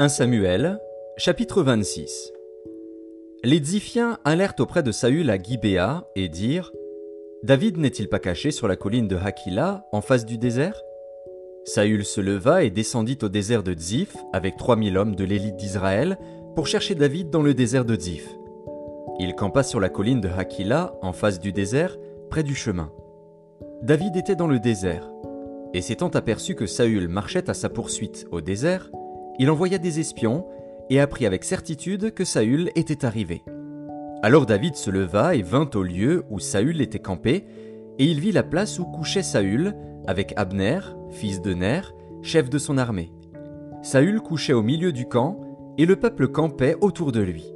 1 Samuel, chapitre 26 Les Ziphiens allèrent auprès de Saül à Gibéa et dirent David n'est-il pas caché sur la colline de Hakila, en face du désert? Saül se leva et descendit au désert de Ziph avec trois mille hommes de l'élite d'Israël pour chercher David dans le désert de Ziph. Il campa sur la colline de Hakila, en face du désert, près du chemin. David était dans le désert, et s'étant aperçu que Saül marchait à sa poursuite au désert, il envoya des espions et apprit avec certitude que Saül était arrivé. Alors David se leva et vint au lieu où Saül était campé, et il vit la place où couchait Saül avec Abner, fils de Ner, chef de son armée. Saül couchait au milieu du camp, et le peuple campait autour de lui.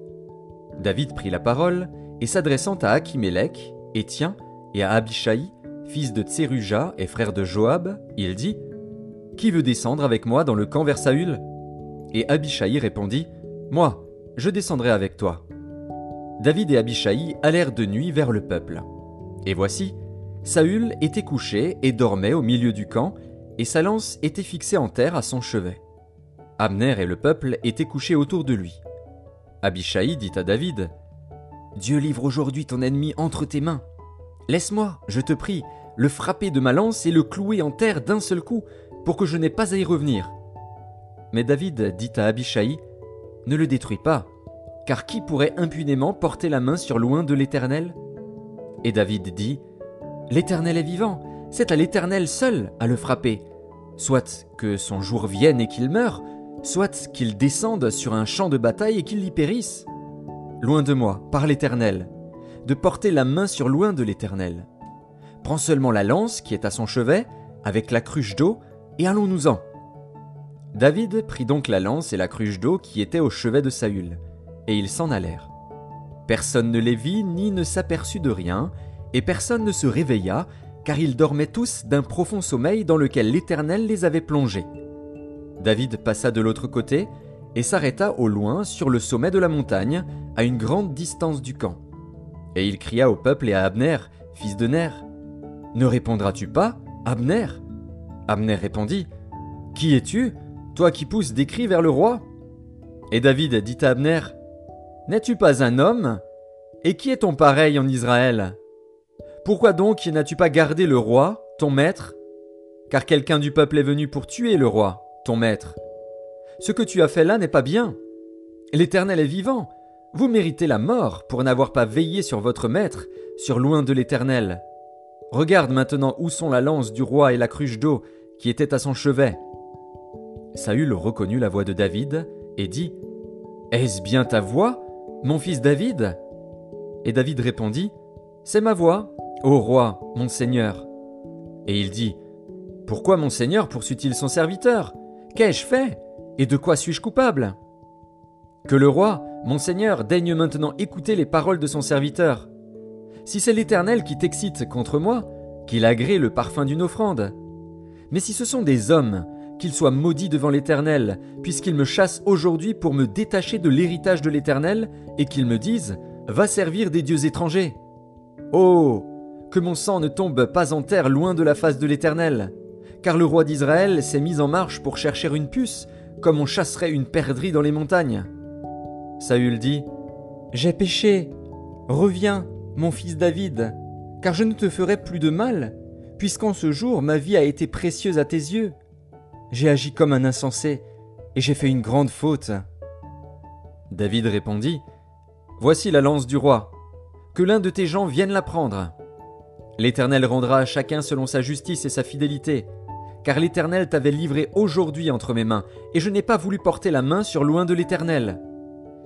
David prit la parole, et s'adressant à Achimélec, Étien, et à Abishai, fils de Tseruja et frère de Joab, il dit Qui veut descendre avec moi dans le camp vers Saül? Et Abishai répondit Moi, je descendrai avec toi. David et Abishai allèrent de nuit vers le peuple. Et voici, Saül était couché et dormait au milieu du camp, et sa lance était fixée en terre à son chevet. Abner et le peuple étaient couchés autour de lui. Abishai dit à David Dieu livre aujourd'hui ton ennemi entre tes mains. Laisse-moi, je te prie, le frapper de ma lance et le clouer en terre d'un seul coup, pour que je n'aie pas à y revenir. Mais David dit à Abishai Ne le détruis pas, car qui pourrait impunément porter la main sur loin de l'Éternel? Et David dit L'Éternel est vivant, c'est à l'Éternel seul à le frapper. Soit que son jour vienne et qu'il meure, soit qu'il descende sur un champ de bataille et qu'il y périsse. Loin de moi, par l'Éternel, de porter la main sur loin de l'Éternel. Prends seulement la lance qui est à son chevet, avec la cruche d'eau, et allons-nous-en. David prit donc la lance et la cruche d'eau qui étaient au chevet de Saül, et ils s'en allèrent. Personne ne les vit ni ne s'aperçut de rien, et personne ne se réveilla, car ils dormaient tous d'un profond sommeil dans lequel l'Éternel les avait plongés. David passa de l'autre côté, et s'arrêta au loin sur le sommet de la montagne, à une grande distance du camp. Et il cria au peuple et à Abner, fils de Ner, Ne répondras-tu pas, Abner? Abner répondit, Qui es-tu? Toi qui pousses des cris vers le roi? Et David dit à Abner, N'es-tu pas un homme? Et qui est ton pareil en Israël? Pourquoi donc n'as-tu pas gardé le roi, ton maître? Car quelqu'un du peuple est venu pour tuer le roi, ton maître. Ce que tu as fait là n'est pas bien. L'Éternel est vivant. Vous méritez la mort pour n'avoir pas veillé sur votre maître, sur loin de l'Éternel. Regarde maintenant où sont la lance du roi et la cruche d'eau qui étaient à son chevet. Saül reconnut la voix de David et dit Est-ce bien ta voix, mon fils David? Et David répondit C'est ma voix, ô roi, mon seigneur. Et il dit Pourquoi mon seigneur poursuit-il son serviteur? Qu'ai-je fait? Et de quoi suis-je coupable? Que le roi, mon seigneur, daigne maintenant écouter les paroles de son serviteur. Si c'est l'Éternel qui t'excite contre moi, qu'il agrée le parfum d'une offrande. Mais si ce sont des hommes qu'il soit maudit devant l'Éternel, puisqu'il me chasse aujourd'hui pour me détacher de l'héritage de l'Éternel, et qu'il me dise Va servir des dieux étrangers. Oh Que mon sang ne tombe pas en terre loin de la face de l'Éternel, car le roi d'Israël s'est mis en marche pour chercher une puce, comme on chasserait une perdrix dans les montagnes. Saül dit J'ai péché. Reviens, mon fils David, car je ne te ferai plus de mal, puisqu'en ce jour ma vie a été précieuse à tes yeux. J'ai agi comme un insensé, et j'ai fait une grande faute. David répondit, Voici la lance du roi, que l'un de tes gens vienne la prendre. L'Éternel rendra à chacun selon sa justice et sa fidélité, car l'Éternel t'avait livré aujourd'hui entre mes mains, et je n'ai pas voulu porter la main sur loin de l'Éternel.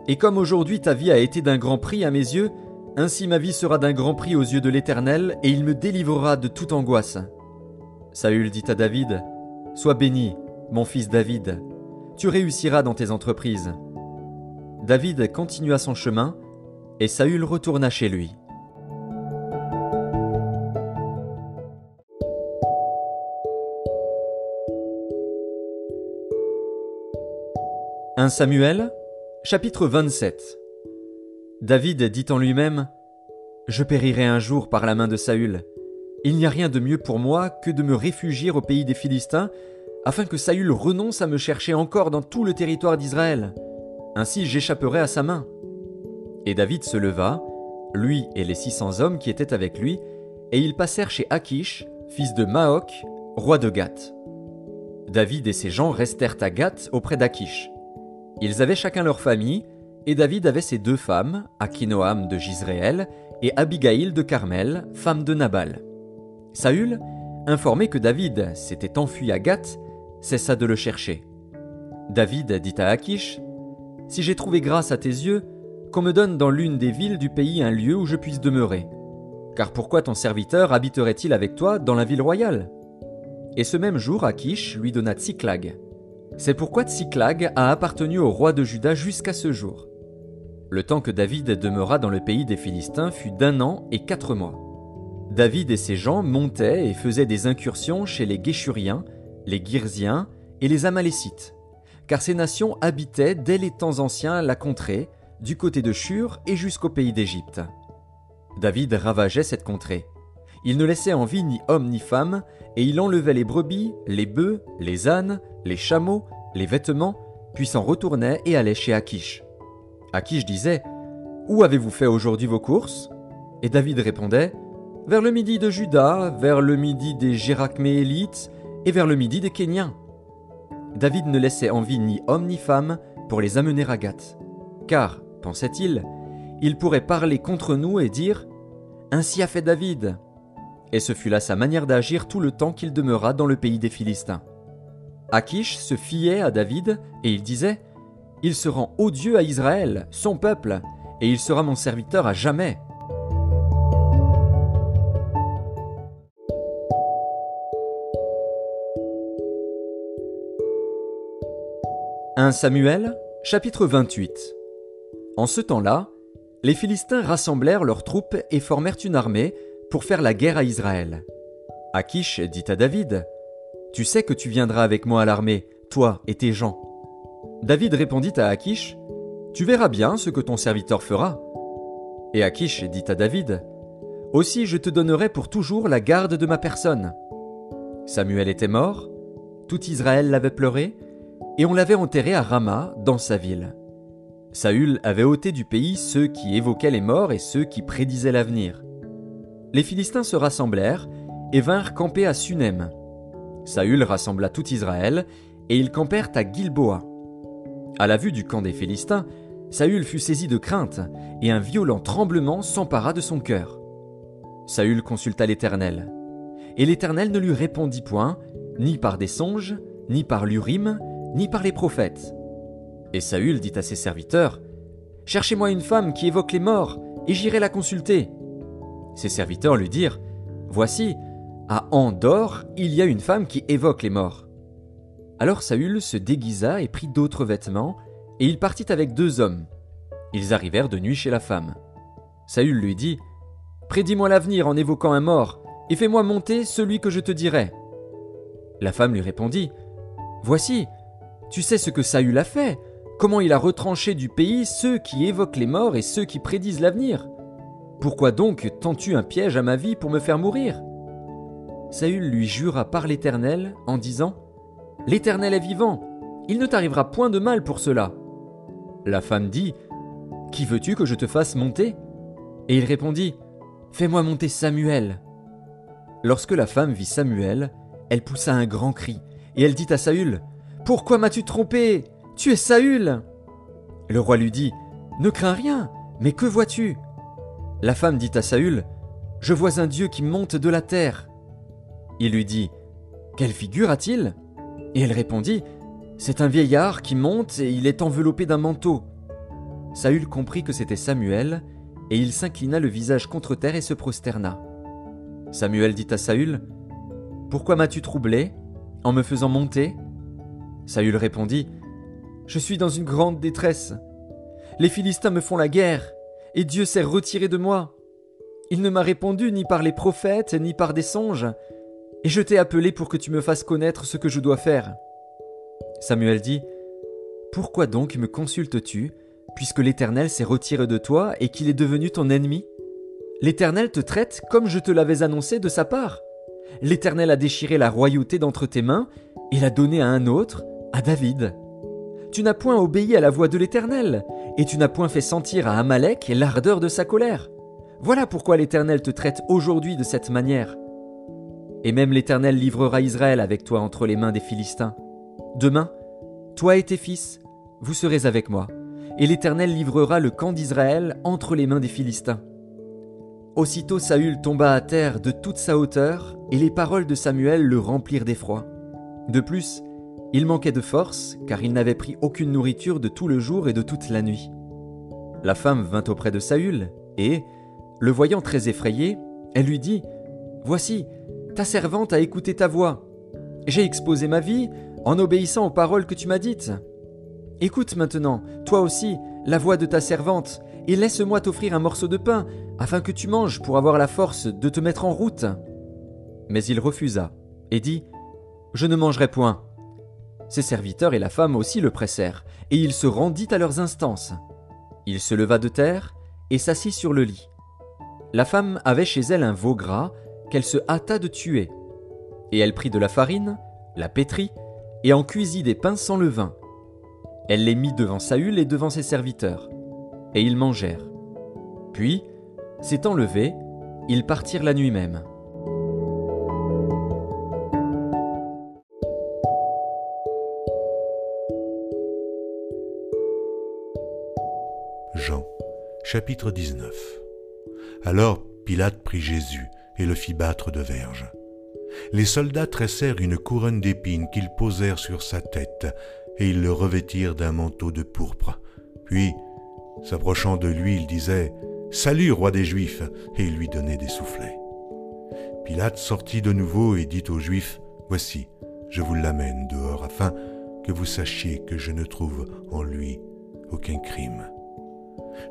Et comme aujourd'hui ta vie a été d'un grand prix à mes yeux, ainsi ma vie sera d'un grand prix aux yeux de l'Éternel, et il me délivrera de toute angoisse. Saül dit à David, Sois béni, mon fils David, tu réussiras dans tes entreprises. David continua son chemin, et Saül retourna chez lui. « 1 Samuel, chapitre 27 David dit en lui-même Je périrai un jour par la main de Saül. Il n'y a rien de mieux pour moi que de me réfugier au pays des Philistins, afin que Saül renonce à me chercher encore dans tout le territoire d'Israël. Ainsi j'échapperai à sa main. Et David se leva, lui et les six cents hommes qui étaient avec lui, et ils passèrent chez Akish, fils de Maok, roi de Gath. David et ses gens restèrent à Gath auprès d'Akish. Ils avaient chacun leur famille, et David avait ses deux femmes, Akinoam de Gisréel et Abigail de Carmel, femme de Nabal. Saül, informé que David s'était enfui à Gath, cessa de le chercher. David dit à Akish Si j'ai trouvé grâce à tes yeux, qu'on me donne dans l'une des villes du pays un lieu où je puisse demeurer. Car pourquoi ton serviteur habiterait-il avec toi dans la ville royale? Et ce même jour, Akish lui donna Tsiklag. C'est pourquoi Tsiklag a appartenu au roi de Juda jusqu'à ce jour. Le temps que David demeura dans le pays des Philistins fut d'un an et quatre mois. David et ses gens montaient et faisaient des incursions chez les Guéchuriens, les Girziens et les Amalécites, car ces nations habitaient dès les temps anciens la contrée, du côté de Shur et jusqu'au pays d'Égypte. David ravageait cette contrée. Il ne laissait en vie ni homme ni femme, et il enlevait les brebis, les bœufs, les ânes, les chameaux, les vêtements, puis s'en retournait et allait chez Akish. Akish disait Où avez-vous fait aujourd'hui vos courses? Et David répondait Vers le midi de Juda, vers le midi des Gérachméélites et vers le midi des Kéniens. David ne laissait en vie ni homme ni femme pour les amener à Gath. Car, pensait-il, il pourrait parler contre nous et dire Ainsi a fait David. Et ce fut là sa manière d'agir tout le temps qu'il demeura dans le pays des Philistins. Akish se fiait à David et il disait Il se rend odieux à Israël, son peuple, et il sera mon serviteur à jamais. « 1 Samuel, chapitre 28 En ce temps-là, les Philistins rassemblèrent leurs troupes et formèrent une armée pour faire la guerre à Israël. Akish dit à David Tu sais que tu viendras avec moi à l'armée, toi et tes gens. David répondit à Akish Tu verras bien ce que ton serviteur fera. Et Akish dit à David Aussi je te donnerai pour toujours la garde de ma personne. Samuel était mort, tout Israël l'avait pleuré, et on l'avait enterré à Rama, dans sa ville. Saül avait ôté du pays ceux qui évoquaient les morts et ceux qui prédisaient l'avenir. Les Philistins se rassemblèrent et vinrent camper à Sunem. Saül rassembla tout Israël et ils campèrent à Gilboa. À la vue du camp des Philistins, Saül fut saisi de crainte et un violent tremblement s'empara de son cœur. Saül consulta l'Éternel. Et l'Éternel ne lui répondit point, ni par des songes, ni par l'Urim, ni par les prophètes. Et Saül dit à ses serviteurs Cherchez-moi une femme qui évoque les morts, et j'irai la consulter. Ses serviteurs lui dirent Voici, à Andorre, il y a une femme qui évoque les morts. Alors Saül se déguisa et prit d'autres vêtements, et il partit avec deux hommes. Ils arrivèrent de nuit chez la femme. Saül lui dit Prédis-moi l'avenir en évoquant un mort, et fais-moi monter celui que je te dirai. La femme lui répondit Voici, tu sais ce que Saül a fait, Comment il a retranché du pays ceux qui évoquent les morts et ceux qui prédisent l'avenir Pourquoi donc tends-tu un piège à ma vie pour me faire mourir? Saül lui jura par l'Éternel en disant L'Éternel est vivant, il ne t'arrivera point de mal pour cela. La femme dit Qui veux-tu que je te fasse monter? Et il répondit Fais-moi monter Samuel. Lorsque la femme vit Samuel, elle poussa un grand cri, et elle dit à Saül Pourquoi m'as-tu trompé? Tu es Saül Le roi lui dit Ne crains rien, mais que vois-tu? La femme dit à Saül Je vois un Dieu qui monte de la terre. Il lui dit Quelle figure a-t-il? Et elle répondit C'est un vieillard qui monte et il est enveloppé d'un manteau. Saül comprit que c'était Samuel, et il s'inclina le visage contre terre et se prosterna. Samuel dit à Saül Pourquoi m'as-tu troublé en me faisant monter? Saül répondit je suis dans une grande détresse. Les Philistins me font la guerre, et Dieu s'est retiré de moi. Il ne m'a répondu ni par les prophètes, ni par des songes, et je t'ai appelé pour que tu me fasses connaître ce que je dois faire. Samuel dit, Pourquoi donc me consultes-tu, puisque l'Éternel s'est retiré de toi et qu'il est devenu ton ennemi? L'Éternel te traite comme je te l'avais annoncé de sa part. L'Éternel a déchiré la royauté d'entre tes mains, et l'a donné à un autre, à David. Tu n'as point obéi à la voix de l'Éternel, et tu n'as point fait sentir à Amalek l'ardeur de sa colère. Voilà pourquoi l'Éternel te traite aujourd'hui de cette manière. Et même l'Éternel livrera Israël avec toi entre les mains des Philistins. Demain, toi et tes fils, vous serez avec moi, et l'Éternel livrera le camp d'Israël entre les mains des Philistins. Aussitôt Saül tomba à terre de toute sa hauteur, et les paroles de Samuel le remplirent d'effroi. De plus, il manquait de force, car il n'avait pris aucune nourriture de tout le jour et de toute la nuit. La femme vint auprès de Saül, et, le voyant très effrayé, elle lui dit Voici, ta servante a écouté ta voix. J'ai exposé ma vie en obéissant aux paroles que tu m'as dites. Écoute maintenant, toi aussi, la voix de ta servante, et laisse-moi t'offrir un morceau de pain, afin que tu manges pour avoir la force de te mettre en route. Mais il refusa, et dit Je ne mangerai point. Ses serviteurs et la femme aussi le pressèrent, et il se rendit à leurs instances. Il se leva de terre, et s'assit sur le lit. La femme avait chez elle un veau gras, qu'elle se hâta de tuer. Et elle prit de la farine, la pétrit, et en cuisit des pains sans levain. Elle les mit devant Saül et devant ses serviteurs, et ils mangèrent. Puis, s'étant levés, ils partirent la nuit même. Chapitre 19 Alors Pilate prit Jésus et le fit battre de verges. Les soldats tressèrent une couronne d'épines qu'ils posèrent sur sa tête, et ils le revêtirent d'un manteau de pourpre. Puis, s'approchant de lui, il disait Salut, roi des Juifs et il lui donnait des soufflets. Pilate sortit de nouveau et dit aux Juifs Voici, je vous l'amène dehors afin que vous sachiez que je ne trouve en lui aucun crime.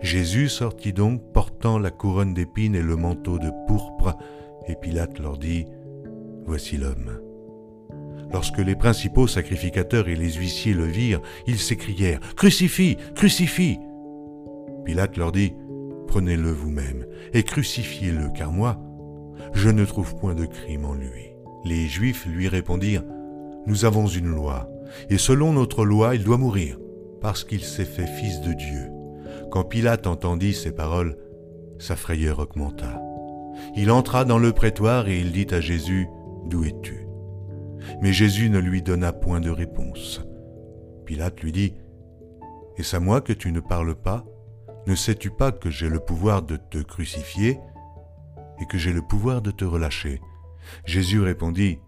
Jésus sortit donc portant la couronne d'épines et le manteau de pourpre, et Pilate leur dit, Voici l'homme. Lorsque les principaux sacrificateurs et les huissiers le virent, ils s'écrièrent, Crucifie, crucifie. Pilate leur dit, Prenez-le vous-même et crucifiez-le, car moi, je ne trouve point de crime en lui. Les Juifs lui répondirent, Nous avons une loi, et selon notre loi, il doit mourir, parce qu'il s'est fait fils de Dieu. Quand Pilate entendit ces paroles, sa frayeur augmenta. Il entra dans le prétoire et il dit à Jésus, D'où es-tu? Mais Jésus ne lui donna point de réponse. Pilate lui dit, Est-ce à moi que tu ne parles pas? Ne sais-tu pas que j'ai le pouvoir de te crucifier et que j'ai le pouvoir de te relâcher? Jésus répondit,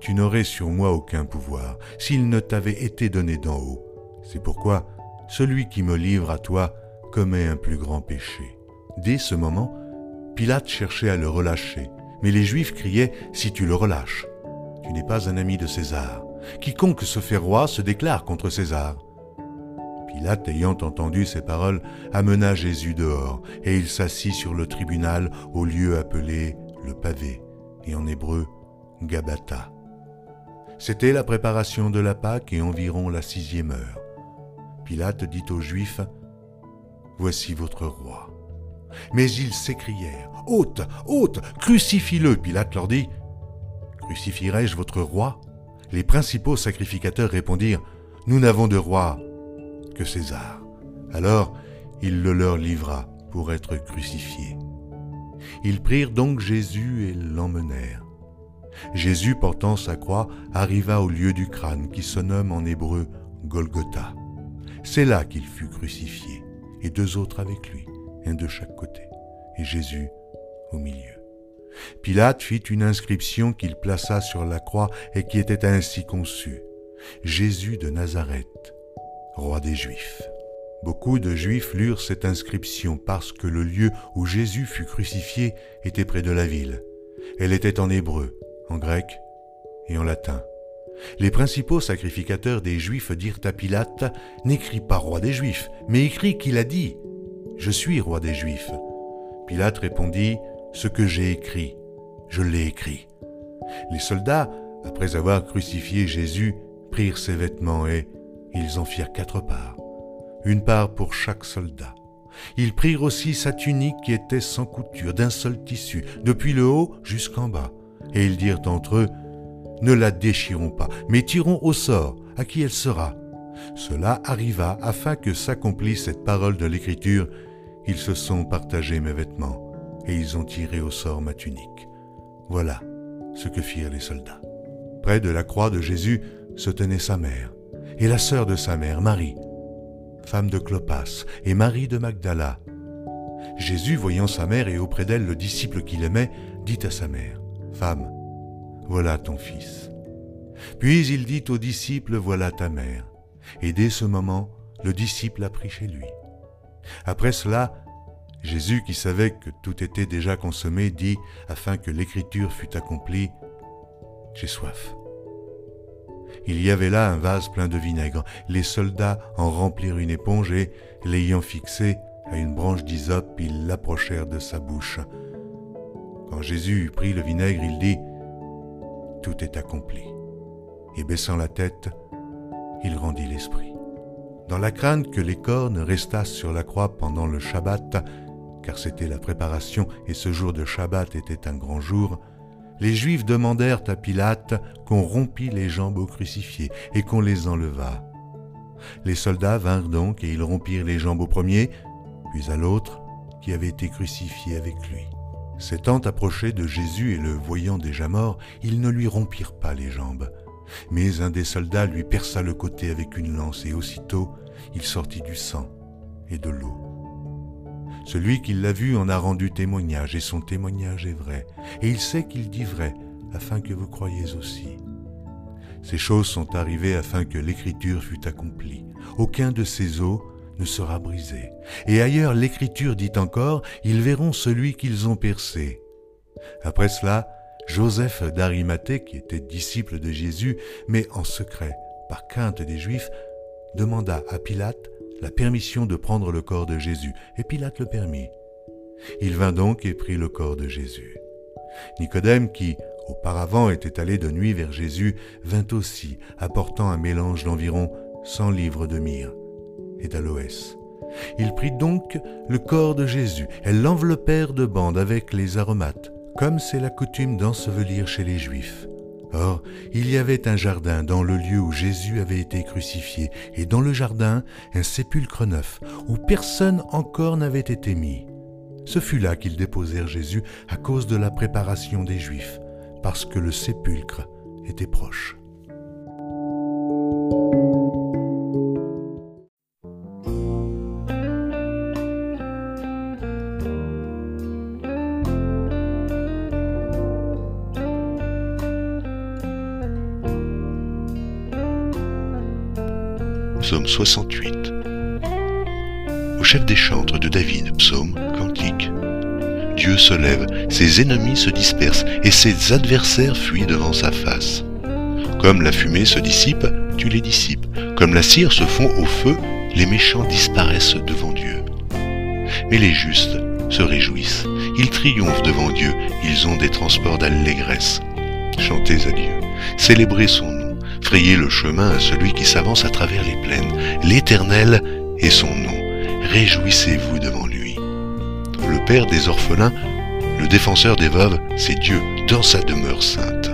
Tu n'aurais sur moi aucun pouvoir s'il ne t'avait été donné d'en haut. C'est pourquoi celui qui me livre à toi commet un plus grand péché. Dès ce moment, Pilate cherchait à le relâcher, mais les Juifs criaient, Si tu le relâches, tu n'es pas un ami de César. Quiconque se fait roi se déclare contre César. Pilate, ayant entendu ces paroles, amena Jésus dehors, et il s'assit sur le tribunal au lieu appelé le pavé, et en hébreu Gabata. C'était la préparation de la Pâque et environ la sixième heure. Pilate dit aux Juifs, Voici votre roi. Mais ils s'écrièrent, Hôte, hôte, crucifie-le. Pilate leur dit, Crucifierai-je votre roi? Les principaux sacrificateurs répondirent, Nous n'avons de roi que César. Alors il le leur livra pour être crucifié. Ils prirent donc Jésus et l'emmenèrent. Jésus, portant sa croix, arriva au lieu du crâne qui se nomme en hébreu Golgotha. C'est là qu'il fut crucifié, et deux autres avec lui, un de chaque côté, et Jésus au milieu. Pilate fit une inscription qu'il plaça sur la croix et qui était ainsi conçue. Jésus de Nazareth, roi des Juifs. Beaucoup de Juifs lurent cette inscription parce que le lieu où Jésus fut crucifié était près de la ville. Elle était en hébreu, en grec et en latin. Les principaux sacrificateurs des Juifs dirent à Pilate, N'écris pas roi des Juifs, mais écris qu'il a dit, Je suis roi des Juifs. Pilate répondit, Ce que j'ai écrit, je l'ai écrit. Les soldats, après avoir crucifié Jésus, prirent ses vêtements et ils en firent quatre parts, une part pour chaque soldat. Ils prirent aussi sa tunique qui était sans couture, d'un seul tissu, depuis le haut jusqu'en bas, et ils dirent entre eux, Ne la déchirons pas, mais tirons au sort à qui elle sera. Cela arriva afin que s'accomplisse cette parole de l'Écriture. Ils se sont partagés mes vêtements, et ils ont tiré au sort ma tunique. Voilà ce que firent les soldats. Près de la croix de Jésus se tenait sa mère, et la sœur de sa mère, Marie, femme de Clopas, et Marie de Magdala. Jésus, voyant sa mère et auprès d'elle le disciple qu'il aimait, dit à sa mère, Femme, voilà ton fils. Puis il dit au disciple, Voilà ta mère. Et dès ce moment, le disciple a pris chez lui. Après cela, Jésus, qui savait que tout était déjà consommé, dit, afin que l'écriture fût accomplie, J'ai soif. Il y avait là un vase plein de vinaigre. Les soldats en remplirent une éponge et, l'ayant fixé à une branche d'hysope, ils l'approchèrent de sa bouche. Quand Jésus eut pris le vinaigre, il dit, Tout est accompli. Et baissant la tête, il rendit l'esprit. Dans la crainte que les cornes restassent sur la croix pendant le Shabbat, car c'était la préparation et ce jour de Shabbat était un grand jour, les Juifs demandèrent à Pilate qu'on rompît les jambes aux crucifiés et qu'on les enlevât. Les soldats vinrent donc et ils rompirent les jambes au premier, puis à l'autre, qui avait été crucifié avec lui. S'étant approchés de Jésus et le voyant déjà mort, ils ne lui rompirent pas les jambes. Mais un des soldats lui perça le côté avec une lance, et aussitôt il sortit du sang et de l'eau. Celui qui l'a vu en a rendu témoignage, et son témoignage est vrai, et il sait qu'il dit vrai, afin que vous croyiez aussi. Ces choses sont arrivées afin que l'écriture fût accomplie. Aucun de ces os ne sera brisé. Et ailleurs l'écriture dit encore, ils verront celui qu'ils ont percé. Après cela, Joseph d'Arimathée, qui était disciple de Jésus, mais en secret, par crainte des Juifs, demanda à Pilate la permission de prendre le corps de Jésus, et Pilate le permit. Il vint donc et prit le corps de Jésus. Nicodème, qui auparavant était allé de nuit vers Jésus, vint aussi, apportant un mélange d'environ cent livres de myrrhe et d'aloès. Il prit donc le corps de Jésus, elles l'enveloppèrent de bandes avec les aromates, comme c'est la coutume d'ensevelir chez les Juifs. Or, il y avait un jardin dans le lieu où Jésus avait été crucifié, et dans le jardin un sépulcre neuf, où personne encore n'avait été mis. Ce fut là qu'ils déposèrent Jésus à cause de la préparation des Juifs, parce que le sépulcre était proche. Psaume 68. Au chef des chantres de David, psaume, cantique. Dieu se lève, ses ennemis se dispersent et ses adversaires fuient devant sa face. Comme la fumée se dissipe, tu les dissipes. Comme la cire se fond au feu, les méchants disparaissent devant Dieu. Mais les justes se réjouissent. Ils triomphent devant Dieu. Ils ont des transports d'allégresse. Chantez à Dieu. Célébrez son le chemin à celui qui s'avance à travers les plaines. L'Éternel est son nom. Réjouissez-vous devant lui. Le Père des orphelins, le défenseur des veuves, c'est Dieu dans sa demeure sainte.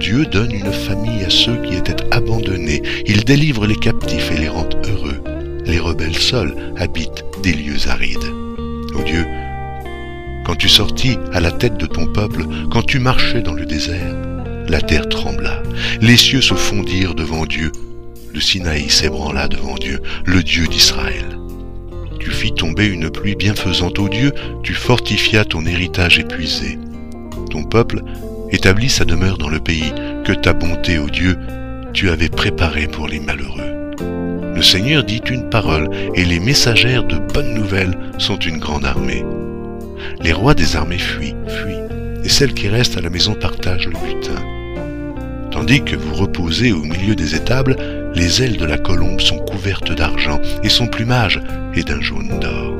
Dieu donne une famille à ceux qui étaient abandonnés. Il délivre les captifs et les rend heureux. Les rebelles seuls habitent des lieux arides. Ô Dieu, quand tu sortis à la tête de ton peuple, quand tu marchais dans le désert, la terre trembla, les cieux se fondirent devant Dieu, le Sinaï s'ébranla devant Dieu, le Dieu d'Israël. Tu fis tomber une pluie bienfaisante ô Dieu, tu fortifias ton héritage épuisé. Ton peuple établit sa demeure dans le pays que ta bonté, ô Dieu, tu avais préparé pour les malheureux. Le Seigneur dit une parole, et les messagères de bonnes nouvelles sont une grande armée. Les rois des armées fuient, fuient, et celles qui restent à la maison partagent le butin. Tandis que vous reposez au milieu des étables, les ailes de la colombe sont couvertes d'argent et son plumage est d'un jaune d'or.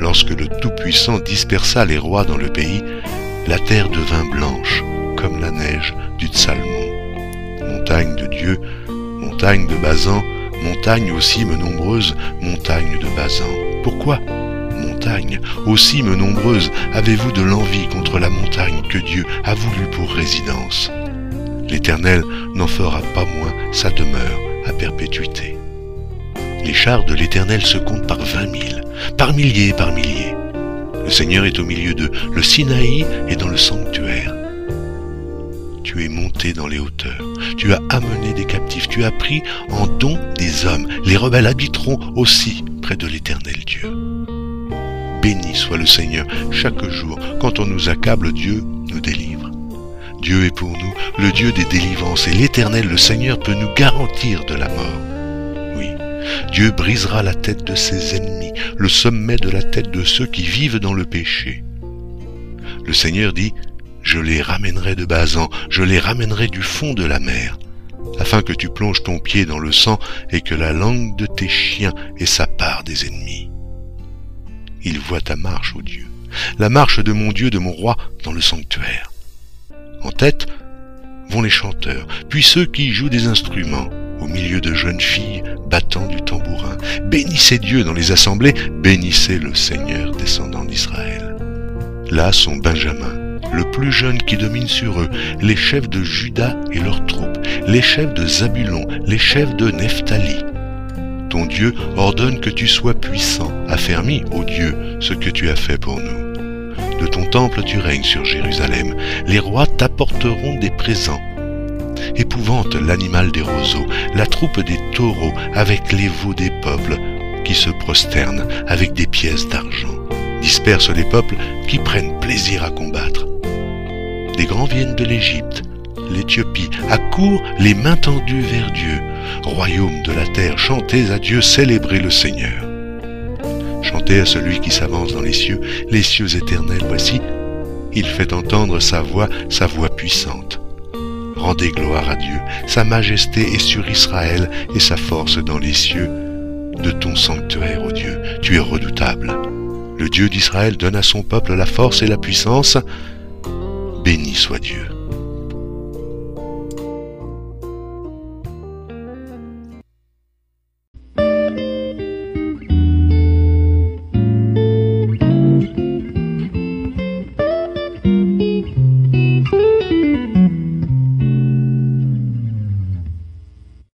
Lorsque le Tout-Puissant dispersa les rois dans le pays, la terre devint blanche comme la neige du Tsalmon. Montagne de Dieu, montagne de Bazan, montagne aux cimes nombreuses, montagne de Bazan. Pourquoi montagnes, aux cimes nombreuses, avez-vous de l'envie contre la montagne que Dieu a voulu pour résidence? L'Éternel n'en fera pas moins sa demeure à perpétuité. Les chars de l'Éternel se comptent par vingt mille, par milliers et par milliers. Le Seigneur est au milieu d'eux, le Sinaï est dans le sanctuaire. Tu es monté dans les hauteurs, tu as amené des captifs, tu as pris en don des hommes. Les rebelles habiteront aussi près de l'Éternel Dieu. Béni soit le Seigneur chaque jour. Quand on nous accable, Dieu nous délivre. Dieu est pour nous le Dieu des délivrances et l'Éternel, le Seigneur, peut nous garantir de la mort. Oui, Dieu brisera la tête de ses ennemis, le sommet de la tête de ceux qui vivent dans le péché. Le Seigneur dit, je les ramènerai de Bazan, je les ramènerai du fond de la mer, afin que tu plonges ton pied dans le sang et que la langue de tes chiens ait sa part des ennemis. Il voit ta marche, ô Dieu, la marche de mon Dieu, de mon roi, dans le sanctuaire. En tête vont les chanteurs, puis ceux qui jouent des instruments, au milieu de jeunes filles battant du tambourin. Bénissez Dieu dans les assemblées, bénissez le Seigneur descendant d'Israël. Là sont Benjamin, le plus jeune qui domine sur eux, les chefs de Judas et leurs troupes, les chefs de Zabulon, les chefs de Nephtali. Ton Dieu ordonne que tu sois puissant, affermis, ô Dieu, ce que tu as fait pour nous. De ton temple tu règnes sur Jérusalem, les rois t'apporteront des présents épouvante l'animal des roseaux, la troupe des taureaux avec les veaux des peuples qui se prosternent avec des pièces d'argent, disperse les peuples qui prennent plaisir à combattre. Des grands viennent de l'Égypte, l'Éthiopie, accourent les mains tendues vers Dieu. Royaume de la terre, chantez à Dieu, célébrez le Seigneur. Chantez à celui qui s'avance dans les cieux, les cieux éternels, voici, il fait entendre sa voix, sa voix puissante. Rendez gloire à Dieu, sa majesté est sur Israël et sa force dans les cieux. De ton sanctuaire, ô Dieu, tu es redoutable. Le Dieu d'Israël donne à son peuple la force et la puissance. Béni soit Dieu.